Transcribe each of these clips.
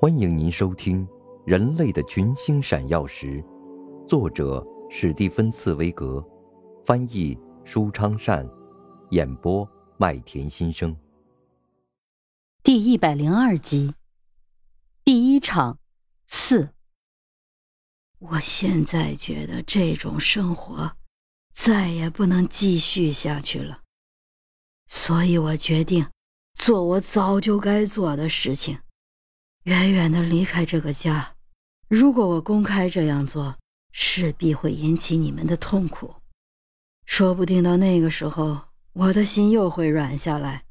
欢迎您收听《人类的群星闪耀时》，作者史蒂芬·茨威格，翻译舒昌善，演播麦田心声。第一百零二集，第一场四。我现在觉得这种生活再也不能继续下去了，所以我决定做我早就该做的事情。远远的离开这个家，如果我公开这样做，势必会引起你们的痛苦。说不定到那个时候，我的心又会软下来。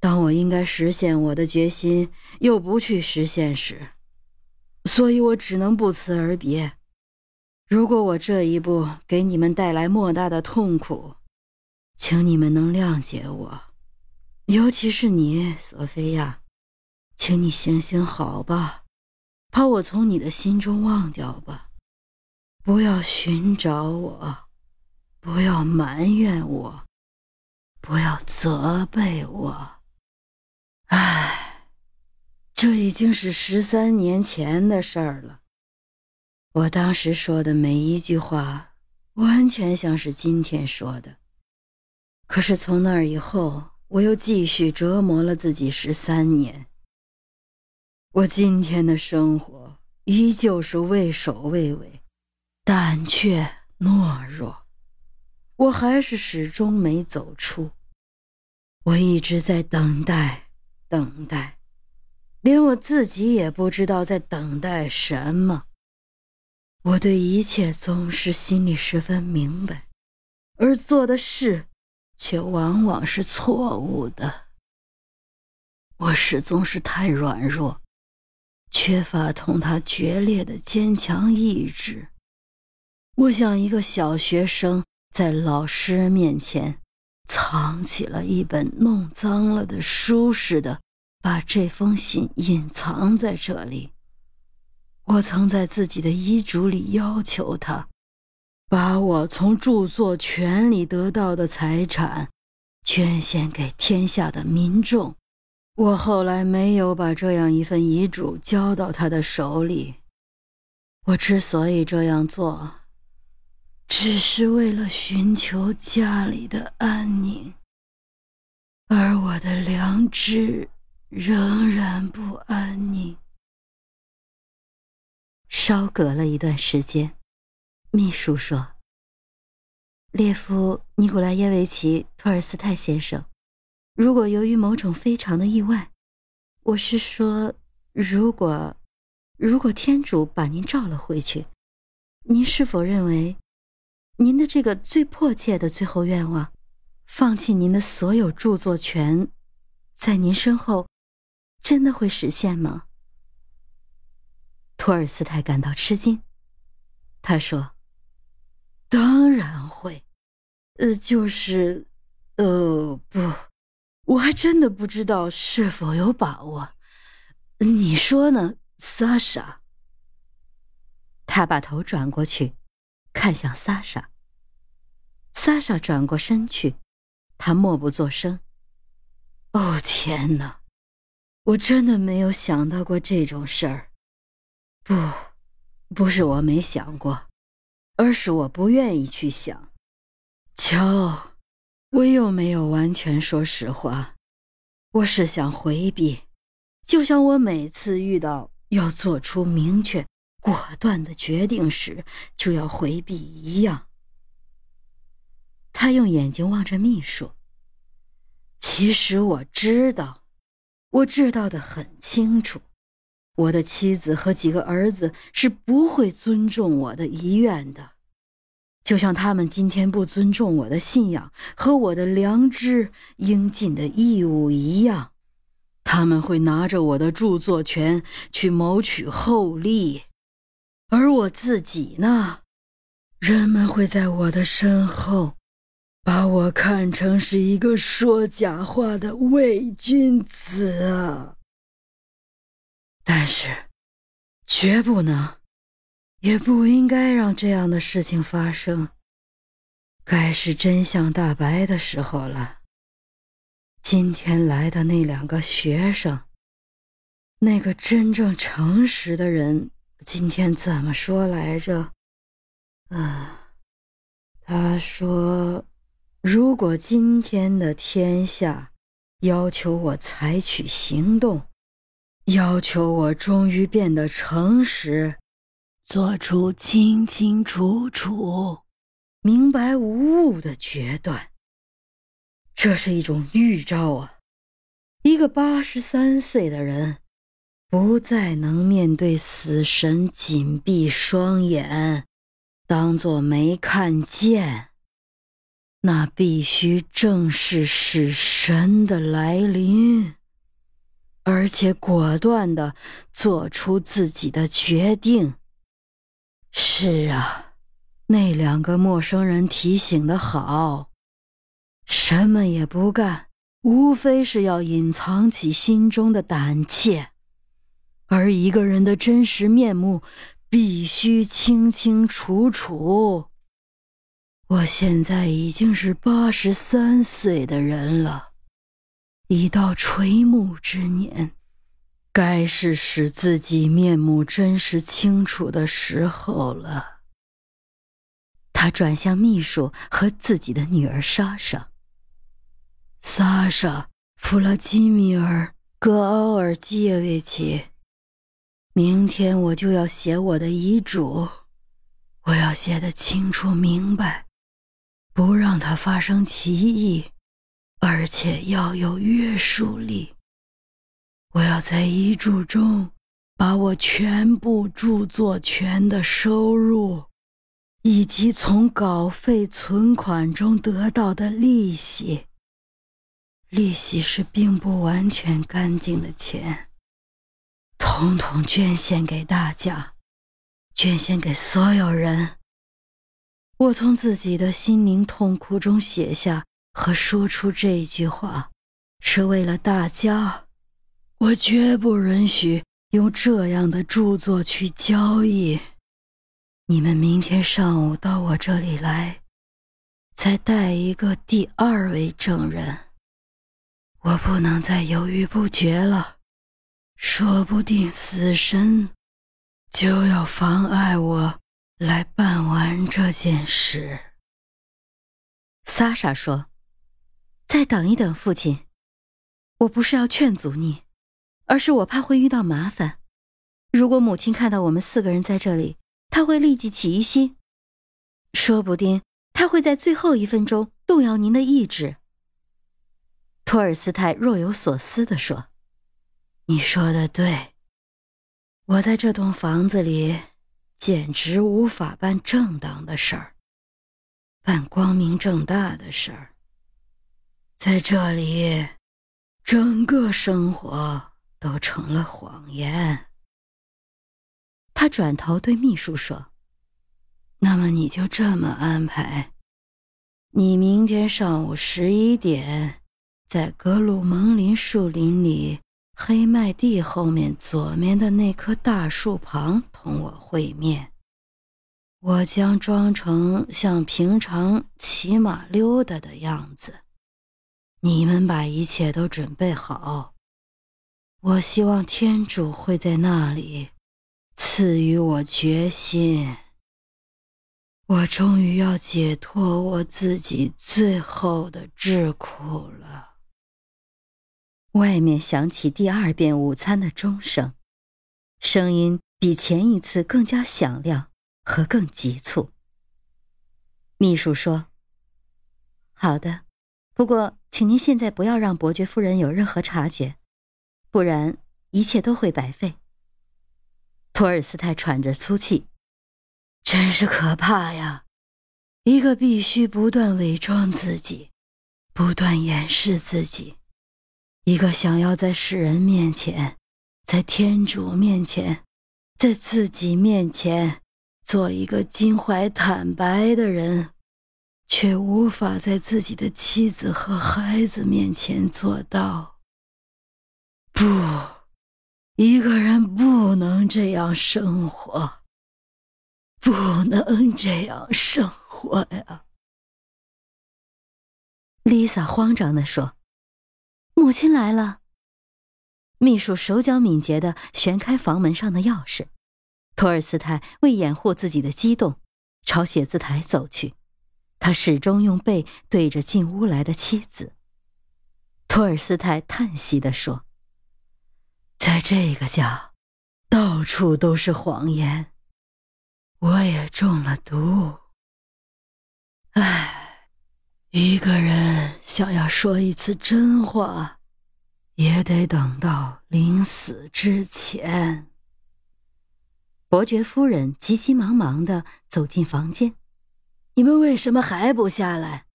当我应该实现我的决心又不去实现时，所以我只能不辞而别。如果我这一步给你们带来莫大的痛苦，请你们能谅解我，尤其是你，索菲亚。请你行行好吧，把我从你的心中忘掉吧，不要寻找我，不要埋怨我，不要责备我。唉，这已经是十三年前的事儿了。我当时说的每一句话，完全像是今天说的。可是从那以后，我又继续折磨了自己十三年。我今天的生活依旧是畏首畏尾、胆怯懦弱，我还是始终没走出。我一直在等待，等待，连我自己也不知道在等待什么。我对一切总是心里十分明白，而做的事却往往是错误的。我始终是太软弱。缺乏同他决裂的坚强意志，我像一个小学生在老师面前藏起了一本弄脏了的书似的，把这封信隐藏在这里。我曾在自己的遗嘱里要求他，把我从著作权里得到的财产捐献给天下的民众。我后来没有把这样一份遗嘱交到他的手里。我之所以这样做，只是为了寻求家里的安宁，而我的良知仍然不安宁。稍隔了一段时间，秘书说：“列夫·尼古拉耶维奇·托尔斯泰先生。”如果由于某种非常的意外，我是说，如果，如果天主把您召了回去，您是否认为，您的这个最迫切的最后愿望，放弃您的所有著作权，在您身后，真的会实现吗？托尔斯泰感到吃惊，他说：“当然会，呃，就是，呃，不。”我还真的不知道是否有把握，你说呢，莎莎？他把头转过去，看向莎莎。莎莎转过身去，他默不作声。哦天哪，我真的没有想到过这种事儿。不，不是我没想过，而是我不愿意去想。瞧。我又没有完全说实话，我是想回避，就像我每次遇到要做出明确、果断的决定时就要回避一样。他用眼睛望着秘书。其实我知道，我知道的很清楚，我的妻子和几个儿子是不会尊重我的遗愿的。就像他们今天不尊重我的信仰和我的良知应尽的义务一样，他们会拿着我的著作权去谋取厚利，而我自己呢，人们会在我的身后把我看成是一个说假话的伪君子啊！但是，绝不能。也不应该让这样的事情发生。该是真相大白的时候了。今天来的那两个学生，那个真正诚实的人今天怎么说来着？啊，他说，如果今天的天下要求我采取行动，要求我终于变得诚实，做出清清楚楚、明白无误的决断，这是一种预兆啊！一个八十三岁的人。不再能面对死神，紧闭双眼，当作没看见。那必须正视死神的来临，而且果断的做出自己的决定。是啊，那两个陌生人提醒的好，什么也不干，无非是要隐藏起心中的胆怯。而一个人的真实面目，必须清清楚楚。我现在已经是八十三岁的人了，已到垂暮之年，该是使自己面目真实清楚的时候了。他转向秘书和自己的女儿莎莎。莎莎·弗拉基米尔·戈奥尔基耶维奇。明天我就要写我的遗嘱，我要写的清楚明白，不让它发生歧义，而且要有约束力。我要在遗嘱中把我全部著作权的收入，以及从稿费存款中得到的利息，利息是并不完全干净的钱。统统捐献给大家，捐献给所有人。我从自己的心灵痛苦中写下和说出这句话，是为了大家。我绝不允许用这样的著作去交易。你们明天上午到我这里来，再带一个第二位证人。我不能再犹豫不决了。说不定死神就要妨碍我来办完这件事。萨莎说：“再等一等，父亲。我不是要劝阻你，而是我怕会遇到麻烦。如果母亲看到我们四个人在这里，她会立即起疑心，说不定她会在最后一分钟动摇您的意志。”托尔斯泰若有所思地说。你说的对，我在这栋房子里简直无法办正当的事儿，办光明正大的事儿。在这里，整个生活都成了谎言。他转头对秘书说：“那么你就这么安排，你明天上午十一点，在格鲁蒙林树林里。”黑麦地后面左面的那棵大树旁，同我会面。我将装成像平常骑马溜达的样子。你们把一切都准备好。我希望天主会在那里赐予我决心。我终于要解脱我自己最后的桎梏了。外面响起第二遍午餐的钟声，声音比前一次更加响亮和更急促。秘书说：“好的，不过请您现在不要让伯爵夫人有任何察觉，不然一切都会白费。”托尔斯泰喘着粗气：“真是可怕呀！一个必须不断伪装自己，不断掩饰自己。”一个想要在世人面前，在天主面前，在自己面前做一个襟怀坦白的人，却无法在自己的妻子和孩子面前做到。不，一个人不能这样生活，不能这样生活呀！丽萨慌张地说。母亲来了。秘书手脚敏捷地旋开房门上的钥匙。托尔斯泰为掩护自己的激动，朝写字台走去。他始终用背对着进屋来的妻子。托尔斯泰叹息地说：“在这个家，到处都是谎言，我也中了毒。唉，一个人想要说一次真话，也得等到临死之前。”伯爵夫人急急忙忙的走进房间：“你们为什么还不下来？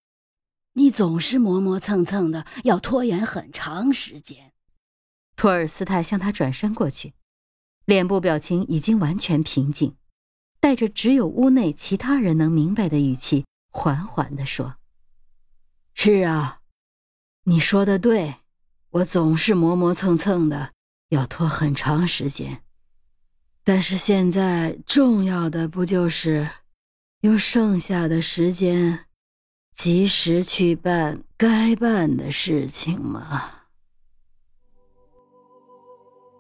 你总是磨磨蹭蹭的，要拖延很长时间。”托尔斯泰向他转身过去，脸部表情已经完全平静，带着只有屋内其他人能明白的语气，缓缓地说：“是啊，你说的对，我总是磨磨蹭蹭的，要拖很长时间。”但是现在重要的不就是用剩下的时间及时去办该办的事情吗？